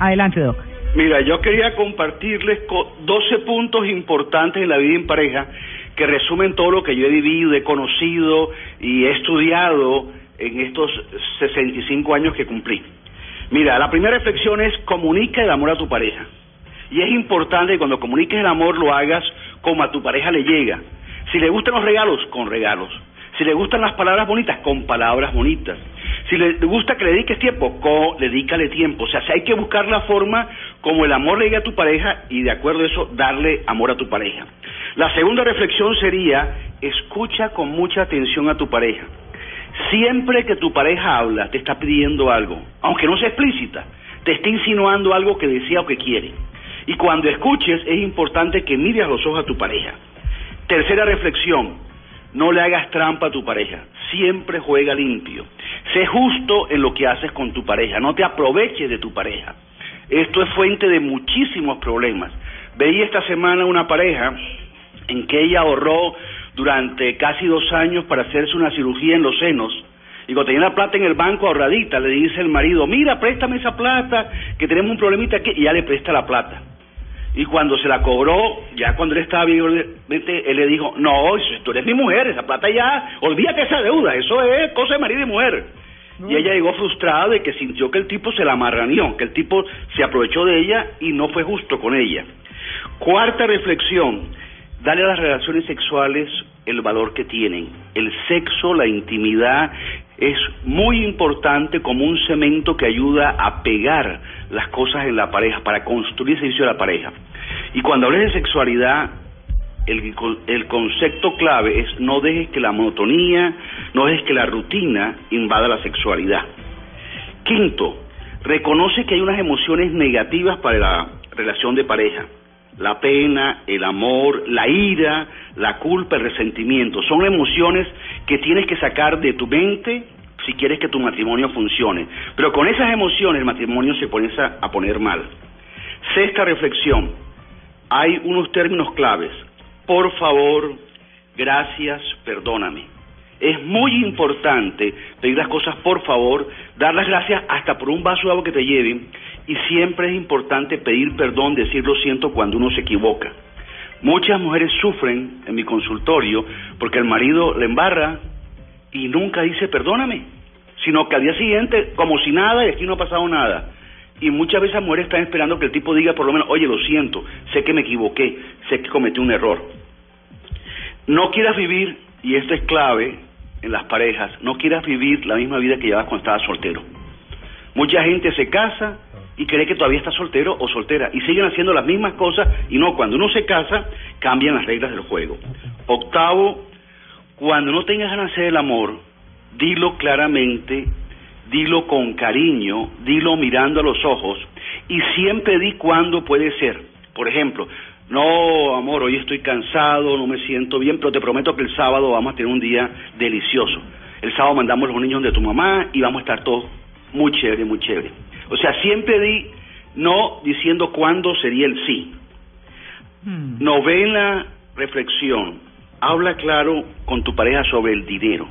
Adelante, Doc. Mira, yo quería compartirles 12 puntos importantes en la vida en pareja que resumen todo lo que yo he vivido, he conocido y he estudiado en estos 65 años que cumplí. Mira, la primera reflexión es comunica el amor a tu pareja. Y es importante que cuando comuniques el amor lo hagas como a tu pareja le llega. Si le gustan los regalos, con regalos. Si le gustan las palabras bonitas, con palabras bonitas. Si le gusta que le dediques tiempo, dedícale tiempo. O sea, si hay que buscar la forma como el amor le llegue a tu pareja y de acuerdo a eso, darle amor a tu pareja. La segunda reflexión sería, escucha con mucha atención a tu pareja. Siempre que tu pareja habla, te está pidiendo algo, aunque no sea explícita, te está insinuando algo que desea o que quiere. Y cuando escuches, es importante que mires los ojos a tu pareja. Tercera reflexión, no le hagas trampa a tu pareja, siempre juega limpio. Sé justo en lo que haces con tu pareja, no te aproveches de tu pareja. Esto es fuente de muchísimos problemas. Veía esta semana una pareja en que ella ahorró durante casi dos años para hacerse una cirugía en los senos. Y cuando tenía la plata en el banco ahorradita, le dice el marido, mira, préstame esa plata, que tenemos un problemita aquí, y ya le presta la plata. Y cuando se la cobró, ya cuando él estaba bien, él le dijo, no, tú eres mi mujer, esa plata ya, olvídate esa deuda, eso es cosa de marido y mujer. Y ella llegó frustrada de que sintió que el tipo se la amarraneó, que el tipo se aprovechó de ella y no fue justo con ella. Cuarta reflexión, dale a las relaciones sexuales el valor que tienen. El sexo, la intimidad, es muy importante como un cemento que ayuda a pegar las cosas en la pareja, para construir el servicio de la pareja. Y cuando hables de sexualidad, el, el, concepto clave es no dejes que la monotonía, no dejes que la rutina invada la sexualidad. Quinto, reconoce que hay unas emociones negativas para la relación de pareja la pena, el amor, la ira, la culpa, el resentimiento. Son emociones que tienes que sacar de tu mente si quieres que tu matrimonio funcione. Pero con esas emociones el matrimonio se pone a poner mal. Sexta reflexión. Hay unos términos claves. Por favor, gracias, perdóname. Es muy importante pedir las cosas por favor, dar las gracias hasta por un vaso de agua que te lleven y siempre es importante pedir perdón, decir lo siento cuando uno se equivoca. Muchas mujeres sufren en mi consultorio porque el marido le embarra y nunca dice perdóname, sino que al día siguiente, como si nada, y aquí no ha pasado nada. Y muchas veces las mujeres están esperando que el tipo diga por lo menos, oye, lo siento, sé que me equivoqué, sé que cometí un error. No quieras vivir, y esto es clave en las parejas, no quieras vivir la misma vida que llevas cuando estabas soltero. Mucha gente se casa y cree que todavía está soltero o soltera y siguen haciendo las mismas cosas y no, cuando uno se casa cambian las reglas del juego. Octavo, cuando no tengas ganas de hacer el amor, dilo claramente, dilo con cariño, dilo mirando a los ojos y siempre di cuándo puede ser. Por ejemplo, no, amor, hoy estoy cansado, no me siento bien, pero te prometo que el sábado vamos a tener un día delicioso. El sábado mandamos los niños de tu mamá y vamos a estar todos muy chévere, muy chévere. O sea, siempre di no diciendo cuándo sería el sí. Hmm. Novena reflexión. Habla claro con tu pareja sobre el dinero.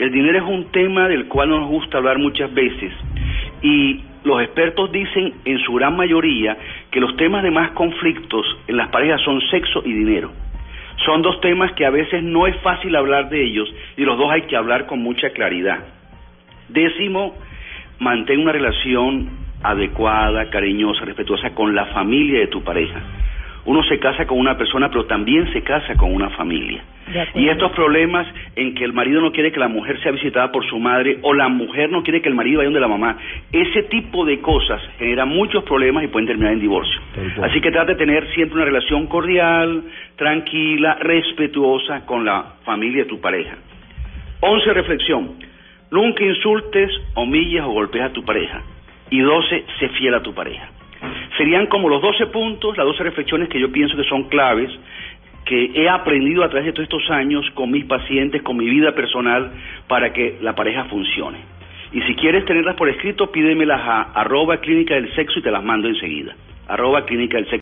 El dinero es un tema del cual nos gusta hablar muchas veces y los expertos dicen en su gran mayoría que los temas de más conflictos en las parejas son sexo y dinero. Son dos temas que a veces no es fácil hablar de ellos y los dos hay que hablar con mucha claridad. Décimo, mantén una relación adecuada, cariñosa, respetuosa con la familia de tu pareja. Uno se casa con una persona, pero también se casa con una familia. Y estos problemas en que el marido no quiere que la mujer sea visitada por su madre o la mujer no quiere que el marido vaya donde la mamá, ese tipo de cosas generan muchos problemas y pueden terminar en divorcio. Así que trata de tener siempre una relación cordial, tranquila, respetuosa con la familia de tu pareja. Once, reflexión. Nunca insultes, humilles o golpees a tu pareja. Y doce, sé fiel a tu pareja. Serían como los doce puntos, las doce reflexiones que yo pienso que son claves, que he aprendido a través de todos estos años con mis pacientes, con mi vida personal, para que la pareja funcione. Y si quieres tenerlas por escrito, pídemelas a arroba clínica del sexo y te las mando enseguida. Arroba clínica del sexo.